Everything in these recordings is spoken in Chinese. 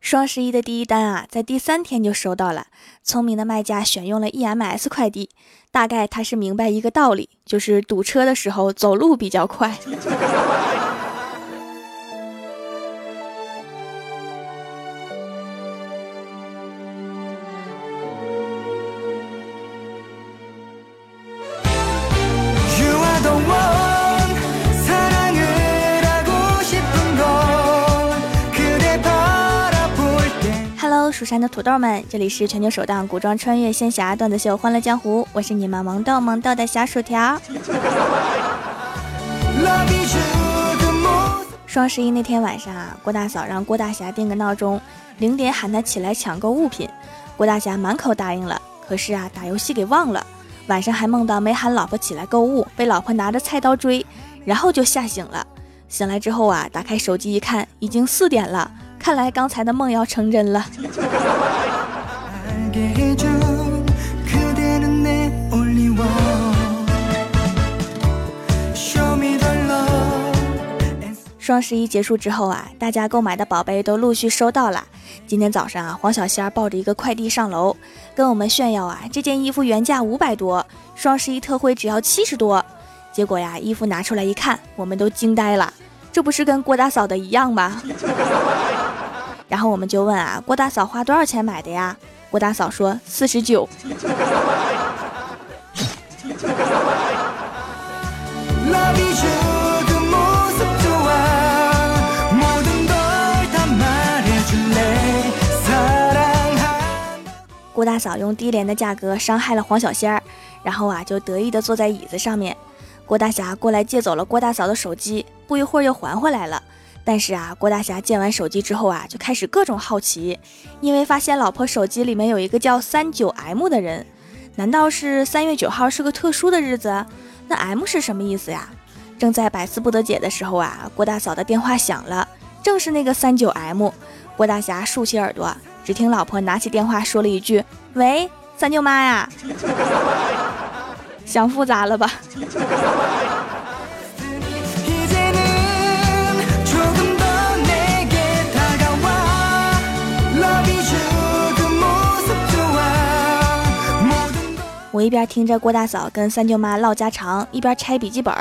双十一的第一单啊，在第三天就收到了。聪明的卖家选用了 EMS 快递，大概他是明白一个道理，就是堵车的时候走路比较快。蜀山的土豆们，这里是全球首档古装穿越仙侠段子秀《欢乐江湖》，我是你们萌豆萌豆的小薯条。双十一那天晚上啊，郭大嫂让郭大侠定个闹钟，零点喊他起来抢购物品。郭大侠满口答应了，可是啊，打游戏给忘了。晚上还梦到没喊老婆起来购物，被老婆拿着菜刀追，然后就吓醒了。醒来之后啊，打开手机一看，已经四点了。看来刚才的梦要成真了。双十一结束之后啊，大家购买的宝贝都陆续收到了。今天早上啊，黄小仙抱着一个快递上楼，跟我们炫耀啊，这件衣服原价五百多，双十一特惠只要七十多。结果呀，衣服拿出来一看，我们都惊呆了，这不是跟郭大嫂的一样吗？然后我们就问啊，郭大嫂花多少钱买的呀？郭大嫂说四十九。郭大嫂用低廉的价格伤害了黄小仙儿，然后啊就得意的坐在椅子上面。郭大侠过来借走了郭大嫂的手机，不一会儿又还回来了。但是啊，郭大侠借完手机之后啊，就开始各种好奇，因为发现老婆手机里面有一个叫三九 M 的人，难道是三月九号是个特殊的日子？那 M 是什么意思呀？正在百思不得解的时候啊，郭大嫂的电话响了，正是那个三九 M。郭大侠竖起耳朵，只听老婆拿起电话说了一句：“喂，三舅妈呀。” 想复杂了吧？我一边听着郭大嫂跟三舅妈唠家常，一边拆笔记本。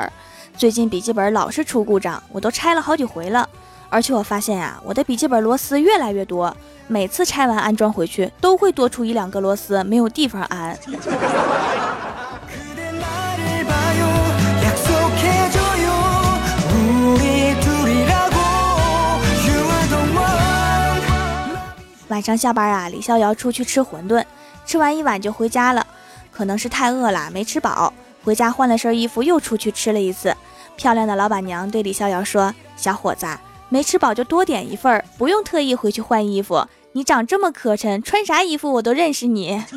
最近笔记本老是出故障，我都拆了好几回了。而且我发现呀，我的笔记本螺丝越来越多，每次拆完安装回去，都会多出一两个螺丝，没有地方安。晚上下班啊，李逍遥出去吃馄饨，吃完一碗就回家了。可能是太饿了，没吃饱，回家换了身衣服，又出去吃了一次。漂亮的老板娘对李逍遥说：“小伙子，没吃饱就多点一份，不用特意回去换衣服。你长这么磕碜，穿啥衣服我都认识你。”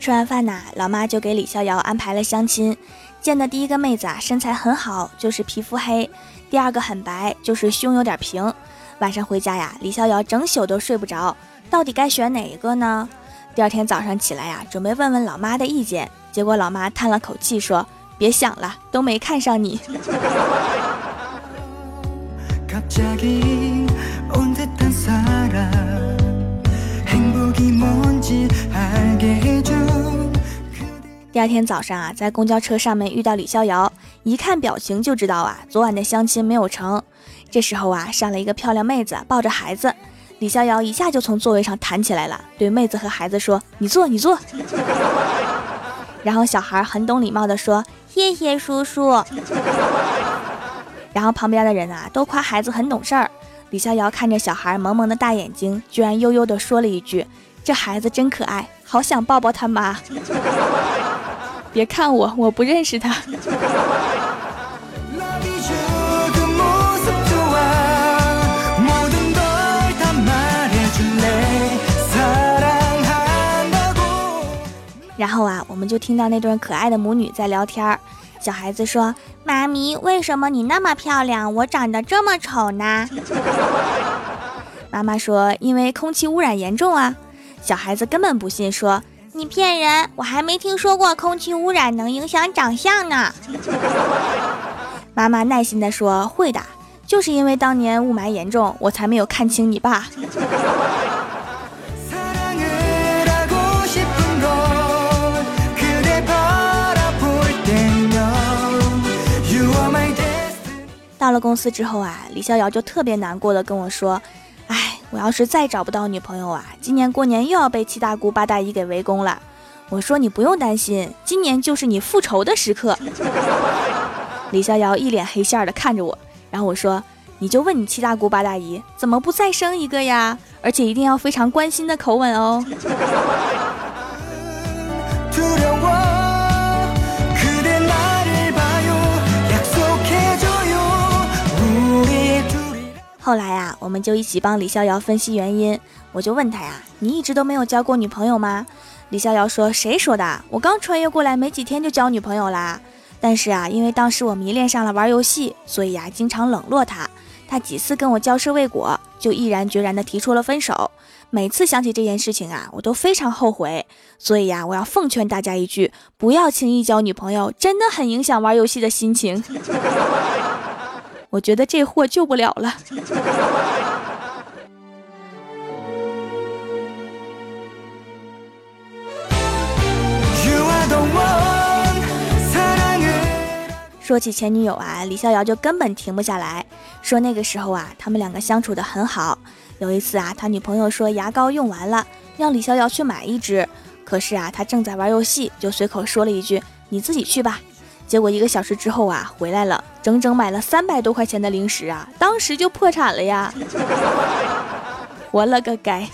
吃完饭呐，老妈就给李逍遥安排了相亲。见的第一个妹子啊，身材很好，就是皮肤黑；第二个很白，就是胸有点平。晚上回家呀，李逍遥整宿都睡不着，到底该选哪一个呢？第二天早上起来呀，准备问问老妈的意见，结果老妈叹了口气说：“别想了，都没看上你。”第二天早上啊，在公交车上面遇到李逍遥，一看表情就知道啊，昨晚的相亲没有成。这时候啊，上了一个漂亮妹子，抱着孩子，李逍遥一下就从座位上弹起来了，对妹子和孩子说：“你坐，你坐。”然后小孩很懂礼貌的说：“谢谢叔叔。”然后旁边的人啊，都夸孩子很懂事儿。李逍遥看着小孩萌萌的大眼睛，居然悠悠的说了一句：“这孩子真可爱，好想抱抱他妈。”别看我，我不认识他。然后啊，我们就听到那对可爱的母女在聊天儿。小孩子说：“妈咪，为什么你那么漂亮，我长得这么丑呢？”妈妈说：“因为空气污染严重啊。”小孩子根本不信，说。你骗人，我还没听说过空气污染能影响长相呢。妈妈耐心地说：“会的，就是因为当年雾霾严重，我才没有看清你爸。”到了公司之后啊，李逍遥就特别难过的跟我说：“哎，我要是再找不到女朋友啊，今年过年又要被七大姑八大姨给围攻了。”我说：“你不用担心，今年就是你复仇的时刻。”李逍遥一脸黑线的看着我，然后我说：“你就问你七大姑八大姨，怎么不再生一个呀？而且一定要非常关心的口吻哦。”后来呀，我们就一起帮李逍遥分析原因。我就问他呀：“你一直都没有交过女朋友吗？”李逍遥说：“谁说的？我刚穿越过来没几天就交女朋友啦。但是啊，因为当时我迷恋上了玩游戏，所以呀，经常冷落他。他几次跟我交涉未果，就毅然决然的提出了分手。每次想起这件事情啊，我都非常后悔。所以呀，我要奉劝大家一句：不要轻易交女朋友，真的很影响玩游戏的心情。”我觉得这货救不了了。说起前女友啊，李逍遥就根本停不下来，说那个时候啊，他们两个相处的很好。有一次啊，他女朋友说牙膏用完了，让李逍遥去买一支，可是啊，他正在玩游戏，就随口说了一句：“你自己去吧。”结果一个小时之后啊，回来了，整整买了三百多块钱的零食啊，当时就破产了呀！活了个该！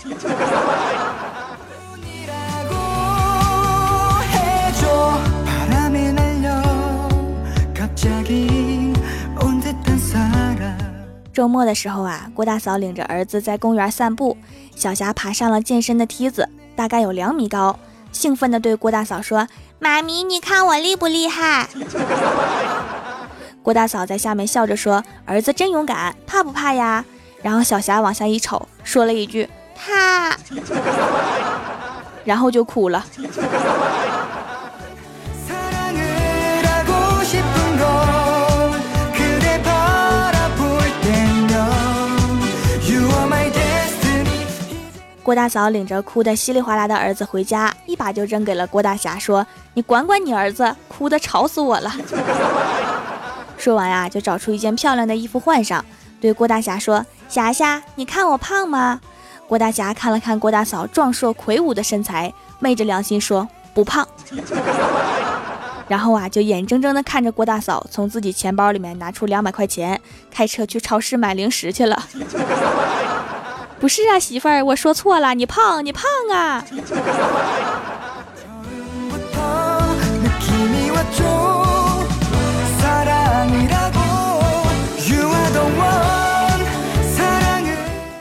周末的时候啊，郭大嫂领着儿子在公园散步，小霞爬上了健身的梯子，大概有两米高，兴奋地对郭大嫂说。妈咪，你看我厉不厉害？郭大嫂在下面笑着说：“儿子真勇敢，怕不怕呀？”然后小霞往下一瞅，说了一句：“怕。”然后就哭了。郭大嫂领着哭得稀里哗啦的儿子回家，一把就扔给了郭大侠，说：“你管管你儿子，哭得吵死我了。”说完呀，就找出一件漂亮的衣服换上，对郭大侠说：“侠侠，你看我胖吗？”郭大侠看了看郭大嫂壮硕魁梧的身材，昧着良心说：“不胖。”然后啊，就眼睁睁地看着郭大嫂从自己钱包里面拿出两百块钱，开车去超市买零食去了。不是啊，媳妇儿，我说错了，你胖，你胖啊！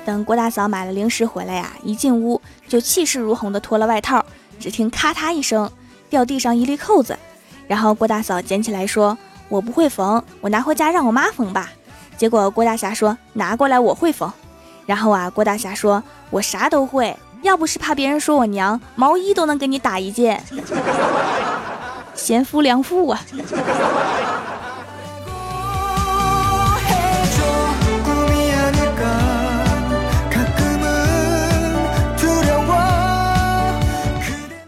等郭大嫂买了零食回来呀，一进屋就气势如虹的脱了外套，只听咔嗒一声，掉地上一粒扣子，然后郭大嫂捡起来说：“我不会缝，我拿回家让我妈缝吧。”结果郭大侠说：“拿过来，我会缝。”然后啊，郭大侠说：“我啥都会，要不是怕别人说我娘，毛衣都能给你打一件。贤夫良妇啊！”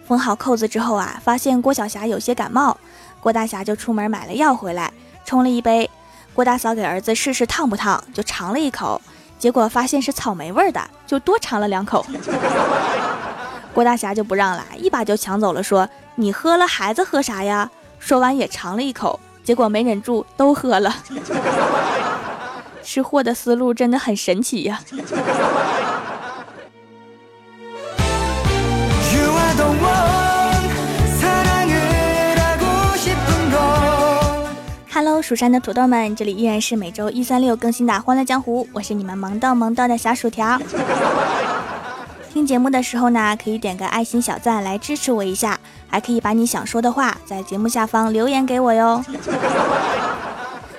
缝好扣子之后啊，发现郭晓霞有些感冒，郭大侠就出门买了药回来，冲了一杯。郭大嫂给儿子试试烫不烫，就尝了一口。结果发现是草莓味的，就多尝了两口。郭大侠就不让了，一把就抢走了，说：“你喝了，孩子喝啥呀？”说完也尝了一口，结果没忍住都喝了。吃货的思路真的很神奇呀。蜀山的土豆们，这里依然是每周一、三、六更新的《欢乐江湖》，我是你们萌到萌到的小薯条。听节目的时候呢，可以点个爱心小赞来支持我一下，还可以把你想说的话在节目下方留言给我哟。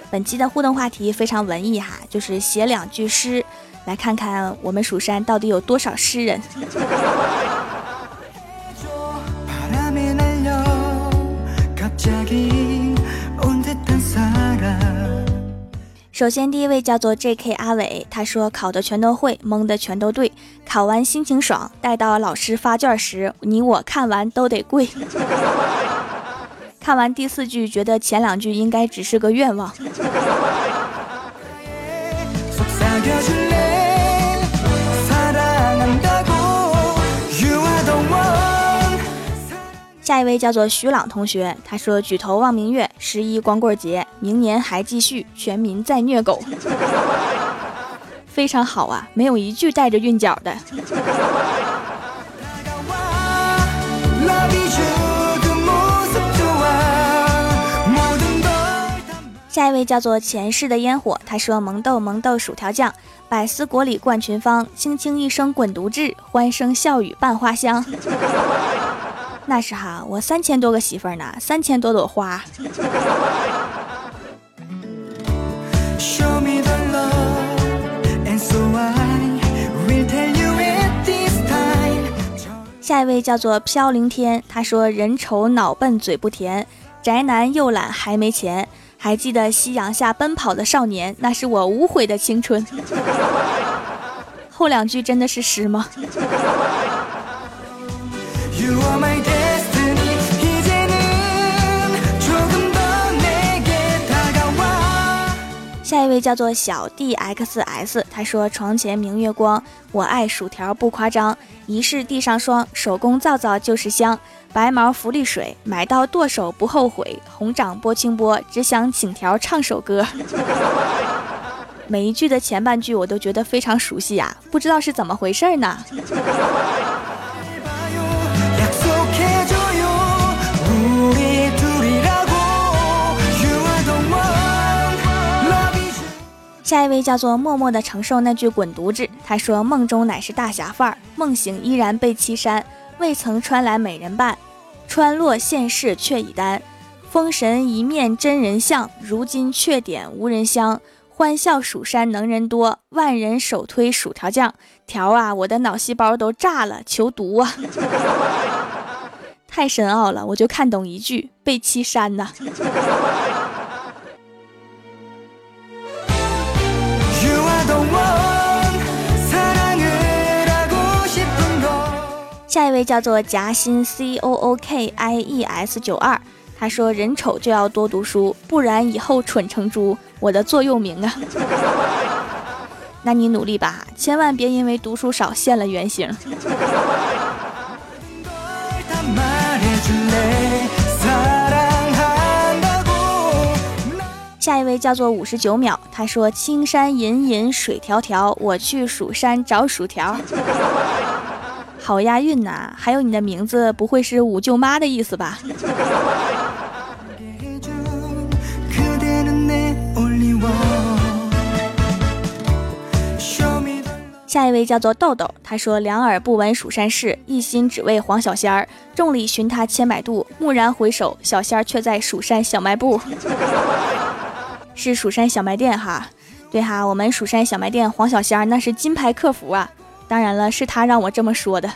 本期的互动话题非常文艺哈，就是写两句诗，来看看我们蜀山到底有多少诗人。首先，第一位叫做 J.K. 阿伟，他说考的全都会，蒙的全都对，考完心情爽，待到老师发卷时，你我看完都得跪。看完第四句，觉得前两句应该只是个愿望。下一位叫做徐朗同学，他说：“举头望明月，十一光棍节，明年还继续，全民在虐狗。”非常好啊，没有一句带着韵脚的。下一位叫做前世的烟火，他说：“萌豆萌豆薯条酱，百思果里冠群芳，轻轻一声滚犊子，欢声笑语伴花香。” 那是哈，我三千多个媳妇儿呢，三千多朵花。下一位叫做飘零天，他说人丑脑笨嘴不甜，宅男又懒还没钱，还记得夕阳下奔跑的少年，那是我无悔的青春。后两句真的是诗吗？下一位叫做小 D X S，他说：“床前明月光，我爱薯条不夸张。疑是地上霜，手工皂皂就是香。白毛浮绿水，买到剁手不后悔。红掌拨清波，只想请条唱首歌。每一句的前半句我都觉得非常熟悉呀，不知道是怎么回事呢？”下一位叫做默默的承受那句滚犊子。他说：“梦中乃是大侠范儿，梦醒依然被欺山。未曾穿来美人伴，穿落现世却已单。封神一面真人像，如今却点无人香。欢笑蜀山能人多，万人手推薯条酱。条啊，我的脑细胞都炸了，求读啊！太深奥了，我就看懂一句：被欺山呐。”下一位叫做夹心 C O O K I E S 九二，他说人丑就要多读书，不然以后蠢成猪。我的座右铭啊，那你努力吧，千万别因为读书少现了原形。下一位叫做五十九秒，他说青山隐隐水迢迢，我去蜀山找薯条。好押韵呐！还有你的名字不会是五舅妈的意思吧？下一位叫做豆豆，他说两耳不闻蜀山事，一心只为黄小仙儿。众里寻他千百度，蓦然回首，小仙儿却在蜀山小卖部。是蜀山小卖店哈？对哈，我们蜀山小卖店黄小仙儿那是金牌客服啊。当然了，是他让我这么说的。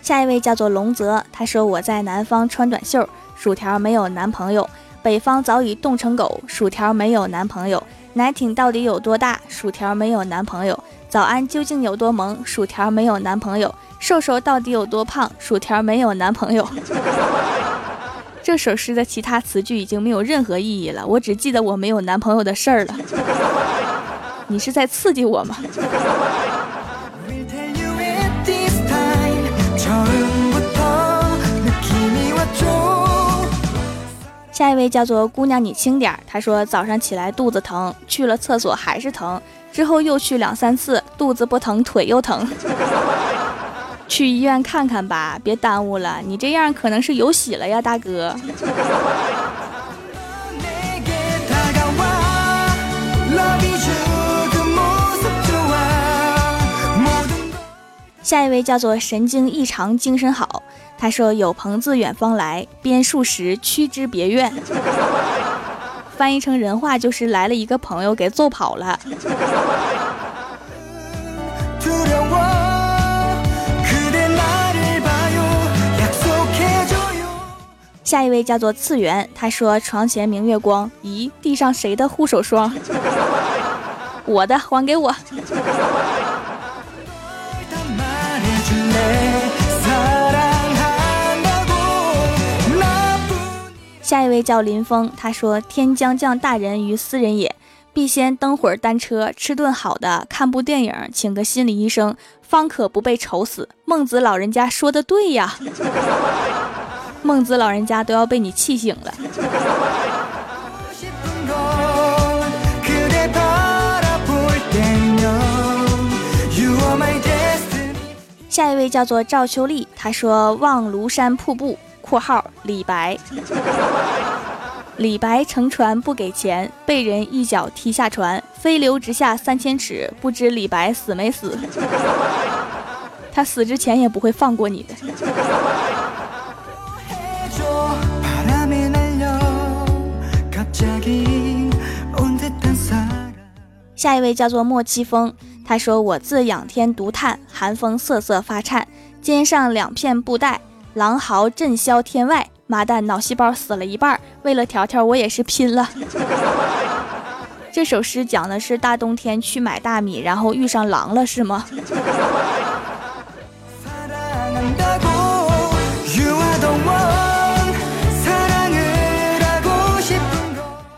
下一位叫做龙泽，他说我在南方穿短袖，薯条没有男朋友；北方早已冻成狗，薯条没有男朋友；奶挺到底有多大，薯条没有男朋友；早安究竟有多萌，薯条没有男朋友；瘦瘦到底有多胖，薯条没有男朋友。这首诗的其他词句已经没有任何意义了，我只记得我没有男朋友的事儿了。你是在刺激我吗？下一位叫做姑娘，你轻点儿。她说早上起来肚子疼，去了厕所还是疼，之后又去两三次，肚子不疼，腿又疼。去医院看看吧，别耽误了。你这样可能是有喜了呀，大哥。下一位叫做神经异常，精神好。他说：“有朋自远方来，边数时驱之别院。”翻译成人话就是来了一个朋友给揍跑了。下一位叫做次元，他说：“床前明月光，咦，地上谁的护手霜？我的，还给我。”下一位叫林峰，他说：“天将降大任于斯人也，必先蹬会儿单车，吃顿好的，看部电影，请个心理医生，方可不被愁死。”孟子老人家说的对呀。孟子老人家都要被你气醒了。下一位叫做赵秋丽，他说望庐山瀑布（括号李白）。李白乘船不给钱，被人一脚踢下船，飞流直下三千尺，不知李白死没死？他死之前也不会放过你的。下一位叫做莫七风，他说：“我自仰天独叹，寒风瑟瑟发颤，肩上两片布袋，狼嚎震霄天外。妈蛋，脑细胞死了一半，为了条条我也是拼了。”这首诗讲的是大冬天去买大米，然后遇上狼了，是吗？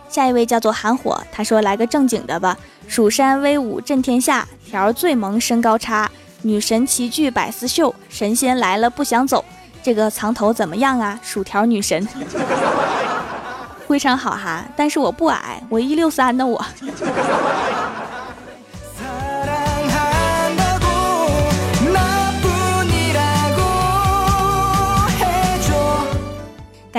下一位叫做韩火，他说：“来个正经的吧，蜀山威武震天下，条最萌身高差，女神齐聚百思秀，神仙来了不想走。这个藏头怎么样啊？薯条女神，非常好哈，但是我不矮，我一六三的我。”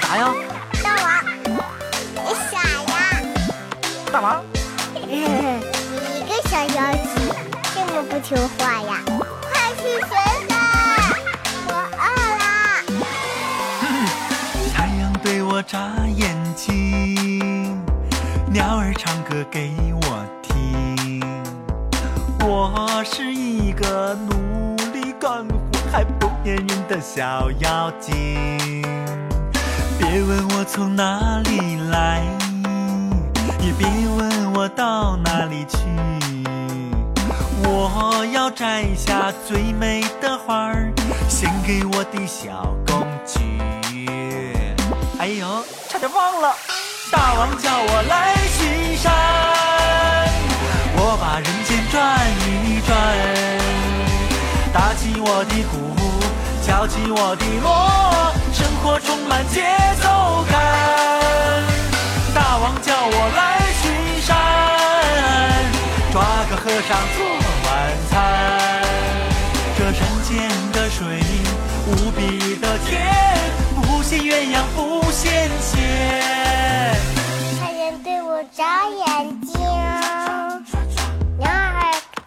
啥呀？大王，你傻呀？大王，你个小妖精，这么不听话呀？快去学吧，我饿了。太阳对我眨眼睛，鸟儿唱歌给我听。我是一个努力干活还不粘人的小妖精。别问我从哪里来，也别问我到哪里去。我要摘下最美的花儿，献给我的小公举。哎呦，差点忘了，大王叫我来巡山，我把人间转一转，打起我的鼓，敲起我的锣。生活充满节奏感，大王叫我来巡山，抓个和尚做晚餐。这山间的水无比的甜，不羡鸳鸯不羡仙。太阳对我眨眼睛，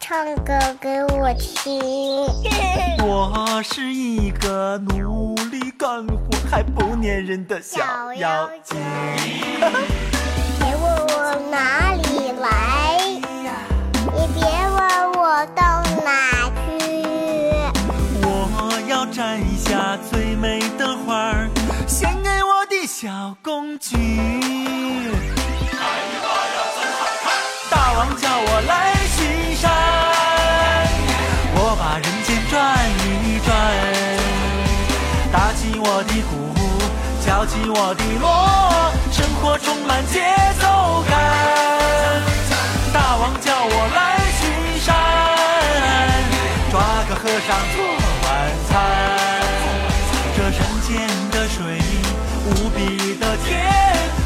唱歌给我听。我是一个努力干活。还不粘人的小妖精，我的落，生活充满节奏感。大王叫我来巡山，抓个和尚做晚餐。这山涧的水，无比的甜，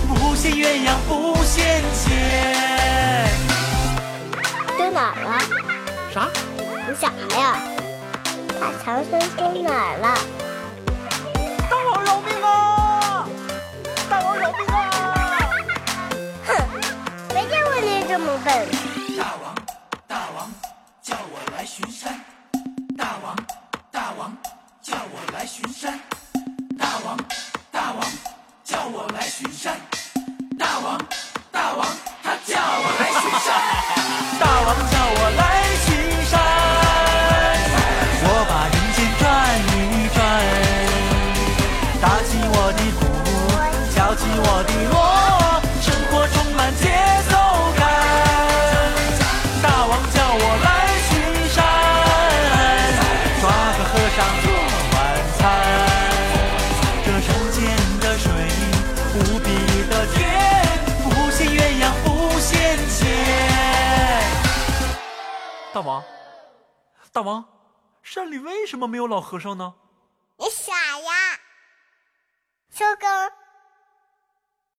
不羡鸳鸯不羡仙。堆哪了？啥？你想啥呀？把长孙收哪儿了？about. 大王山里为什么没有老和尚呢？你傻呀！